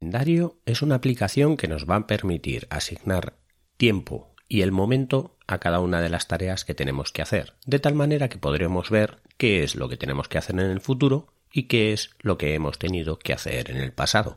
calendario es una aplicación que nos va a permitir asignar tiempo y el momento a cada una de las tareas que tenemos que hacer, de tal manera que podremos ver qué es lo que tenemos que hacer en el futuro y qué es lo que hemos tenido que hacer en el pasado.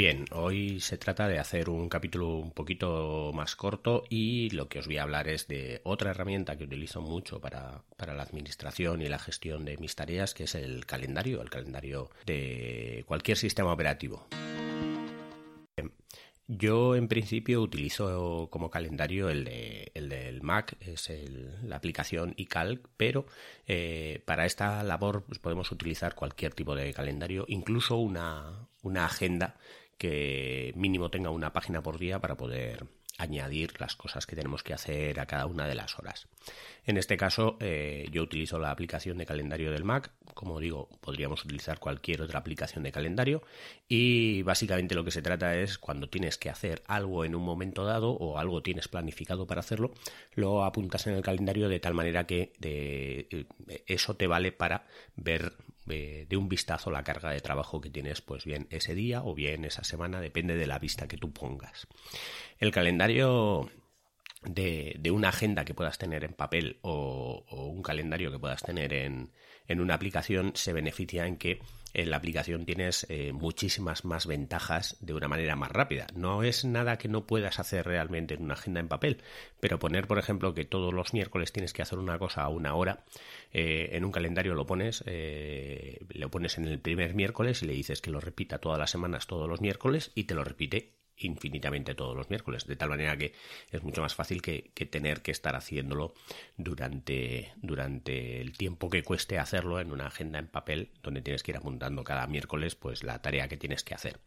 Bien, hoy se trata de hacer un capítulo un poquito más corto y lo que os voy a hablar es de otra herramienta que utilizo mucho para, la administración y la gestión de mis tareas, que es el calendario, el calendario de cualquier sistema operativo. Yo en principio utilizo como calendario el, de, el del Mac, es la aplicación iCalc, pero eh, para esta labor pues, podemos utilizar cualquier tipo de calendario, incluso una, una agenda que mínimo tenga una página por día para poder añadir las cosas que tenemos que hacer a cada una de las horas. En este caso, eh, yo utilizo la aplicación de calendario del Mac. Como digo, podríamos utilizar cualquier otra aplicación de calendario. Y básicamente lo que se trata es cuando tienes que hacer algo en un momento dado o algo tienes planificado para hacerlo, lo apuntas en el calendario de tal manera que eh, eso te vale para ver de un vistazo la carga de trabajo que tienes, pues bien ese día o bien esa semana, depende de la vista que tú pongas. El calendario de, una agenda que puedas tener en papel o, un calendario que puedas tener en, en, una aplicación se beneficia en que en la aplicación tienes eh, muchísimas más ventajas de una manera más rápida. No es nada que no puedas hacer realmente en una agenda en papel, pero poner, por ejemplo, que todos los miércoles tienes que hacer una cosa a una hora, eh, en un calendario lo pones, eh, lo pones en el primer miércoles y le dices que lo repita todas las semanas, todos los miércoles, y te lo repite infinitamente todos los miércoles, de tal manera que es mucho más fácil que, tener que estar haciéndolo durante, durante el tiempo que cueste hacerlo en una agenda en papel donde tienes que ir apuntando cada miércoles pues la tarea que tienes que hacer.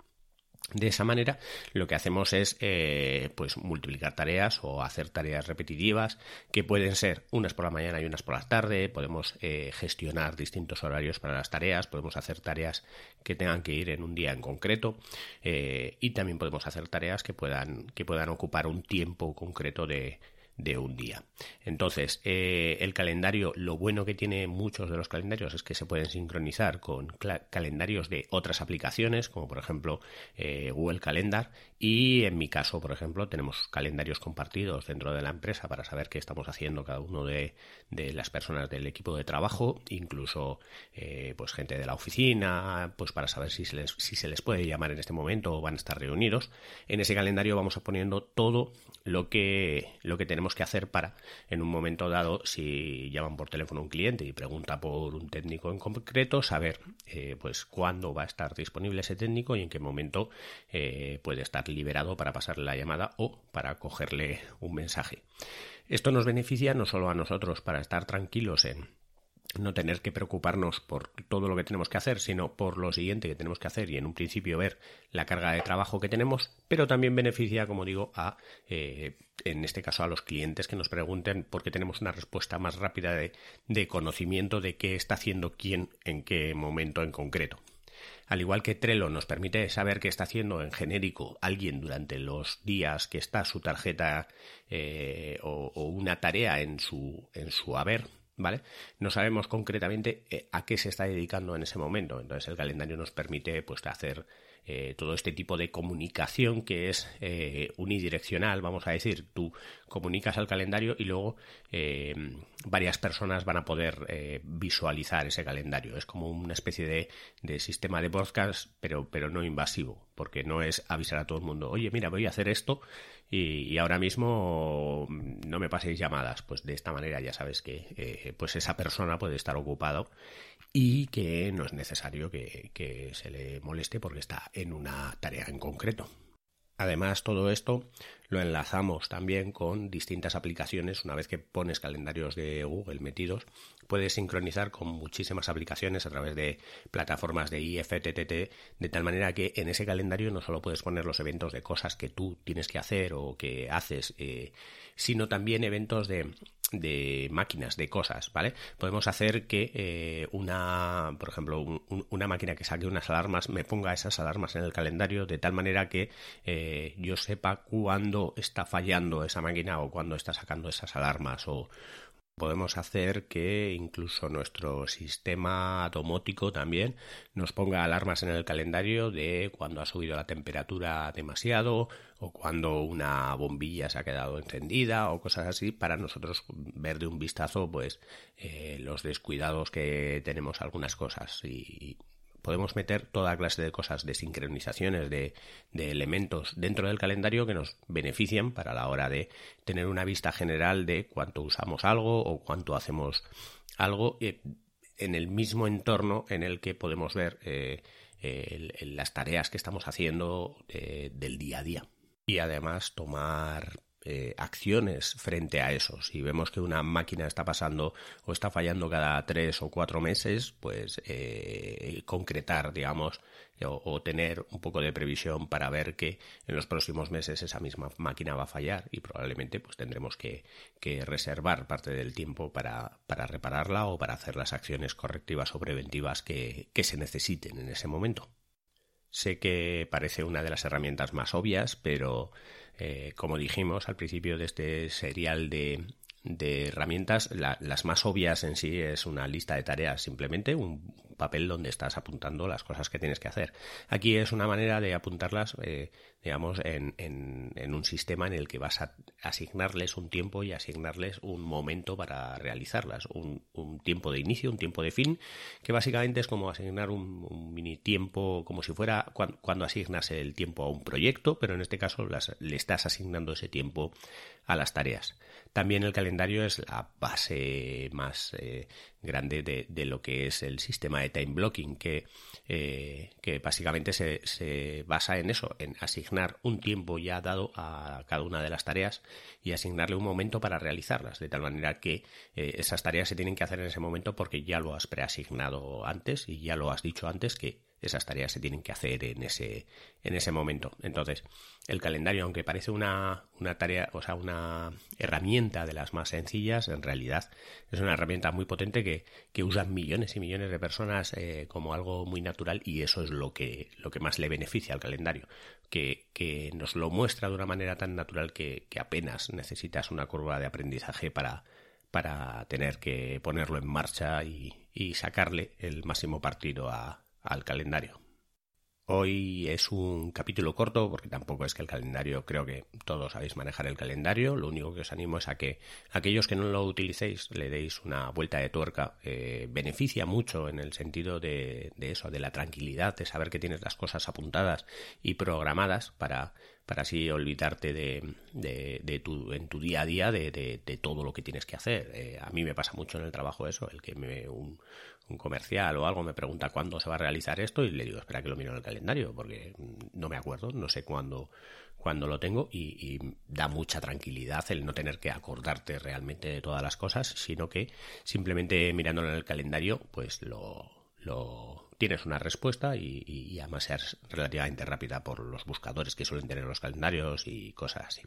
De esa manera, lo que hacemos es eh, pues multiplicar tareas o hacer tareas repetitivas que pueden ser unas por la mañana y unas por la tarde. Podemos eh, gestionar distintos horarios para las tareas. Podemos hacer tareas que tengan que ir en un día en concreto eh, y también podemos hacer tareas que puedan que puedan ocupar un tiempo concreto de, de un día. Entonces, eh, el calendario, lo bueno que tiene muchos de los calendarios es que se pueden sincronizar con calendarios de otras aplicaciones, como por ejemplo eh, Google Calendar, y en mi caso, por ejemplo, tenemos calendarios compartidos dentro de la empresa para saber qué estamos haciendo cada uno de, las personas del equipo de trabajo, incluso eh, pues gente de la oficina, pues para saber si se, les, si se les puede llamar en este momento o van a estar reunidos. En ese calendario vamos a poniendo todo lo que, lo que tenemos que hacer para, en un momento dado, si llaman por teléfono un cliente y pregunta por un técnico en concreto, saber eh, pues cuándo va a estar disponible ese técnico y en qué momento eh, puede estar liberado para pasarle la llamada o para cogerle un mensaje. Esto nos beneficia no solo a nosotros para estar tranquilos en no tener que preocuparnos por todo lo que tenemos que hacer, sino por lo siguiente que tenemos que hacer y en un principio ver la carga de trabajo que tenemos, pero también beneficia, como digo, a, eh, en este caso, a los clientes que nos pregunten porque tenemos una respuesta más rápida de, de conocimiento de qué está haciendo quién en qué momento en concreto. Al igual que Trello nos permite saber qué está haciendo en genérico alguien durante los días que está su tarjeta eh, o, o, una tarea en su, en su haber, ¿vale? No sabemos concretamente eh, a qué se está dedicando en ese momento. Entonces el calendario nos permite pues hacer eh, todo este tipo de comunicación que es eh, unidireccional, vamos a decir, tú comunicas al calendario y luego varias personas van a poder visualizar ese calendario. Es como una especie de, de sistema de podcast, pero, pero no invasivo, porque no es avisar a todo el mundo, oye, mira, voy a hacer esto y, ahora mismo no me paséis llamadas. Pues de esta manera ya sabes que eh, pues esa persona puede estar ocupado y que no es necesario que, que se le moleste porque está en una tarea en concreto. Además, todo esto lo enlazamos también con distintas aplicaciones. Una vez que pones calendarios de Google metidos, puedes sincronizar con muchísimas aplicaciones a través de plataformas de IFTTT, de tal manera que en ese calendario no solo puedes poner los eventos de cosas que tú tienes que hacer o que haces, eh, sino también eventos de de máquinas, de cosas, ¿vale? Podemos hacer que eh, una, por ejemplo, una máquina que saque unas alarmas me ponga esas alarmas en el calendario de tal manera que eh, yo sepa cuándo está fallando esa máquina o cuándo está sacando esas alarmas o, Podemos hacer que incluso nuestro sistema domótico también nos ponga alarmas en el calendario de cuando ha subido la temperatura demasiado o cuando una bombilla se ha quedado encendida o cosas así para nosotros ver de un vistazo pues eh, los descuidados que tenemos algunas cosas. Y podemos meter toda clase de cosas, de sincronizaciones, de, elementos dentro del calendario que nos benefician para la hora de tener una vista general de cuánto usamos algo o cuánto hacemos algo eh, en el mismo entorno en el que podemos ver eh, las tareas que estamos haciendo eh, del día a día. Y además tomar eh, acciones frente a eso. Si vemos que una máquina está pasando o está fallando cada tres o cuatro meses, pues eh, concretar, digamos, o, tener un poco de previsión para ver que en los próximos meses esa misma máquina va a fallar y probablemente pues tendremos que, reservar parte del tiempo para, para, repararla o para hacer las acciones correctivas o preventivas que, que se necesiten en ese momento. Sé que parece una de las herramientas más obvias, pero eh, como dijimos al principio de este serial de, de herramientas, las más obvias en sí es una lista de tareas, simplemente un papel donde estás apuntando las cosas que tienes que hacer. Aquí es una manera de apuntarlas, eh, digamos, en, un sistema en el que vas a asignarles un tiempo y asignarles un momento para realizarlas, un, un tiempo de inicio, un tiempo de fin, que básicamente es como asignar un, mini tiempo, como si fuera cuando, asignas el tiempo a un proyecto, pero en este caso le estás asignando ese tiempo a las tareas. También el calendario es la base más eh, grande de, lo que es el sistema de time blocking, que, eh, que básicamente se, se, basa en eso, en asignar un tiempo ya dado a cada una de las tareas y asignarle un momento para realizarlas, de tal manera que eh, esas tareas se tienen que hacer en ese momento porque ya lo has preasignado antes y ya lo has dicho antes que esas tareas se tienen que hacer en ese, en ese momento. Entonces, el calendario, aunque parece una, una tarea, o sea, una herramienta de las más sencillas, en realidad es una herramienta muy potente que, que usan millones y millones de personas eh, como algo muy natural y eso es lo que, lo que más le beneficia al calendario, que, que nos lo muestra de una manera tan natural que, que apenas necesitas una curva de aprendizaje para, para tener que ponerlo en marcha y, y sacarle el máximo partido a, al calendario. Hoy es un capítulo corto porque tampoco es que el calendario, creo que todos sabéis manejar el calendario. Lo único que os animo es a que aquellos que no lo utilicéis le deis una vuelta de tuerca. Eh, beneficia mucho en el sentido de, eso, de la tranquilidad, de saber que tienes las cosas apuntadas y programadas para, para así olvidarte de, de, tu, en tu día a día de, de todo lo que tienes que hacer. Eh, a mí me pasa mucho en el trabajo eso, el que me, un, un comercial o algo me pregunta cuándo se va a realizar esto y le digo, espera que lo miro en el calendario porque no me acuerdo, no sé cuándo, cuándo lo tengo y, da mucha tranquilidad el no tener que acordarte realmente de todas las cosas, sino que simplemente mirándolo en el calendario pues lo, lo tienes una respuesta y, además es relativamente rápida por los buscadores que suelen tener los calendarios y cosas así.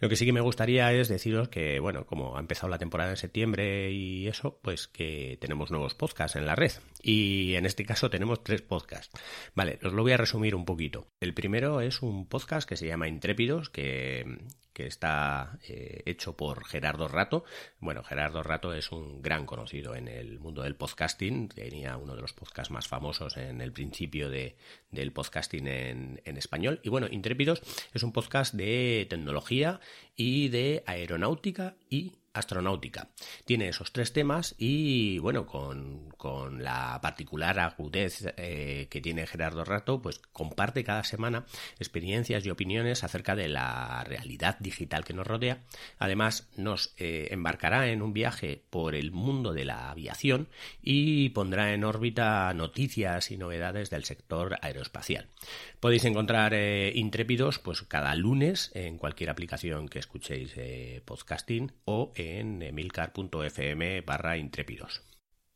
Lo que sí que me gustaría es deciros que, bueno, como ha empezado la temporada en septiembre y eso, pues que tenemos nuevos podcasts en la red. Y en este caso tenemos tres podcasts. Vale, os lo voy a resumir un poquito. El primero es un podcast que se llama Intrépidos, que, que está eh, hecho por Gerardo Rato. Bueno, Gerardo Rato es un gran conocido en el mundo del podcasting. Tenía uno de los podcasts más famosos en el principio de, del podcasting en, en español. Y bueno, Intrépidos es un podcast de tecnología y de aeronáutica y astronáutica. Tiene esos tres temas y, bueno, con, la particular agudez eh, que tiene Gerardo Rato, pues comparte cada semana experiencias y opiniones acerca de la realidad digital que nos rodea. Además, nos eh, embarcará en un viaje por el mundo de la aviación y pondrá en órbita noticias y novedades del sector aeroespacial. Podéis encontrar eh, Intrépidos pues cada lunes en cualquier aplicación que escuchéis podcasting o en emilcar.fm barra intrépidos.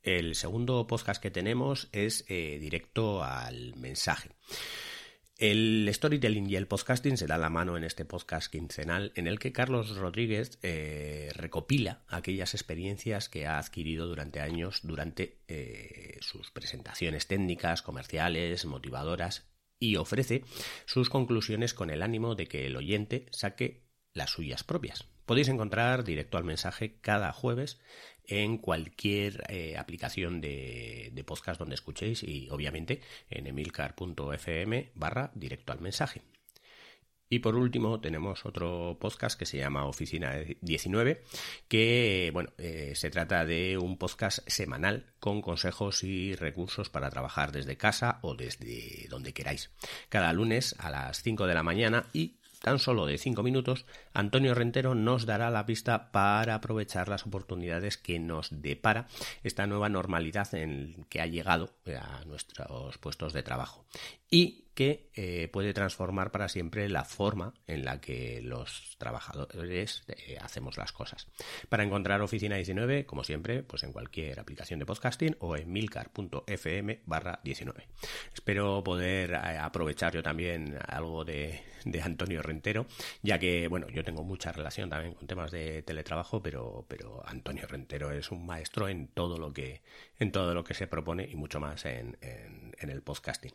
El segundo podcast que tenemos es eh, directo al mensaje. El storytelling y el podcasting se dan la mano en este podcast quincenal en el que Carlos Rodríguez eh, recopila aquellas experiencias que ha adquirido durante años durante eh, sus presentaciones técnicas, comerciales, motivadoras y ofrece sus conclusiones con el ánimo de que el oyente saque las suyas propias. Podéis encontrar directo al mensaje cada jueves en cualquier eh, aplicación de, podcast donde escuchéis y obviamente en emilcar.fm barra directo al mensaje. Y por último tenemos otro podcast que se llama Oficina 19, que bueno, eh, se trata de un podcast semanal con consejos y recursos para trabajar desde casa o desde donde queráis. Cada lunes a las 5 de la mañana y tan solo de 5 minutos, Antonio Rentero nos dará la pista para aprovechar las oportunidades que nos depara esta nueva normalidad en que ha llegado a nuestros puestos de trabajo. Y que eh, puede transformar para siempre la forma en la que los trabajadores eh, hacemos las cosas. Para encontrar Oficina 19, como siempre, pues en cualquier aplicación de podcasting o en milcar.fm barra 19. Espero poder eh, aprovechar yo también algo de, de, Antonio Rentero, ya que, bueno, yo tengo mucha relación también con temas de teletrabajo, pero, pero Antonio Rentero es un maestro en todo lo que, en todo lo que se propone y mucho más en, en el podcasting.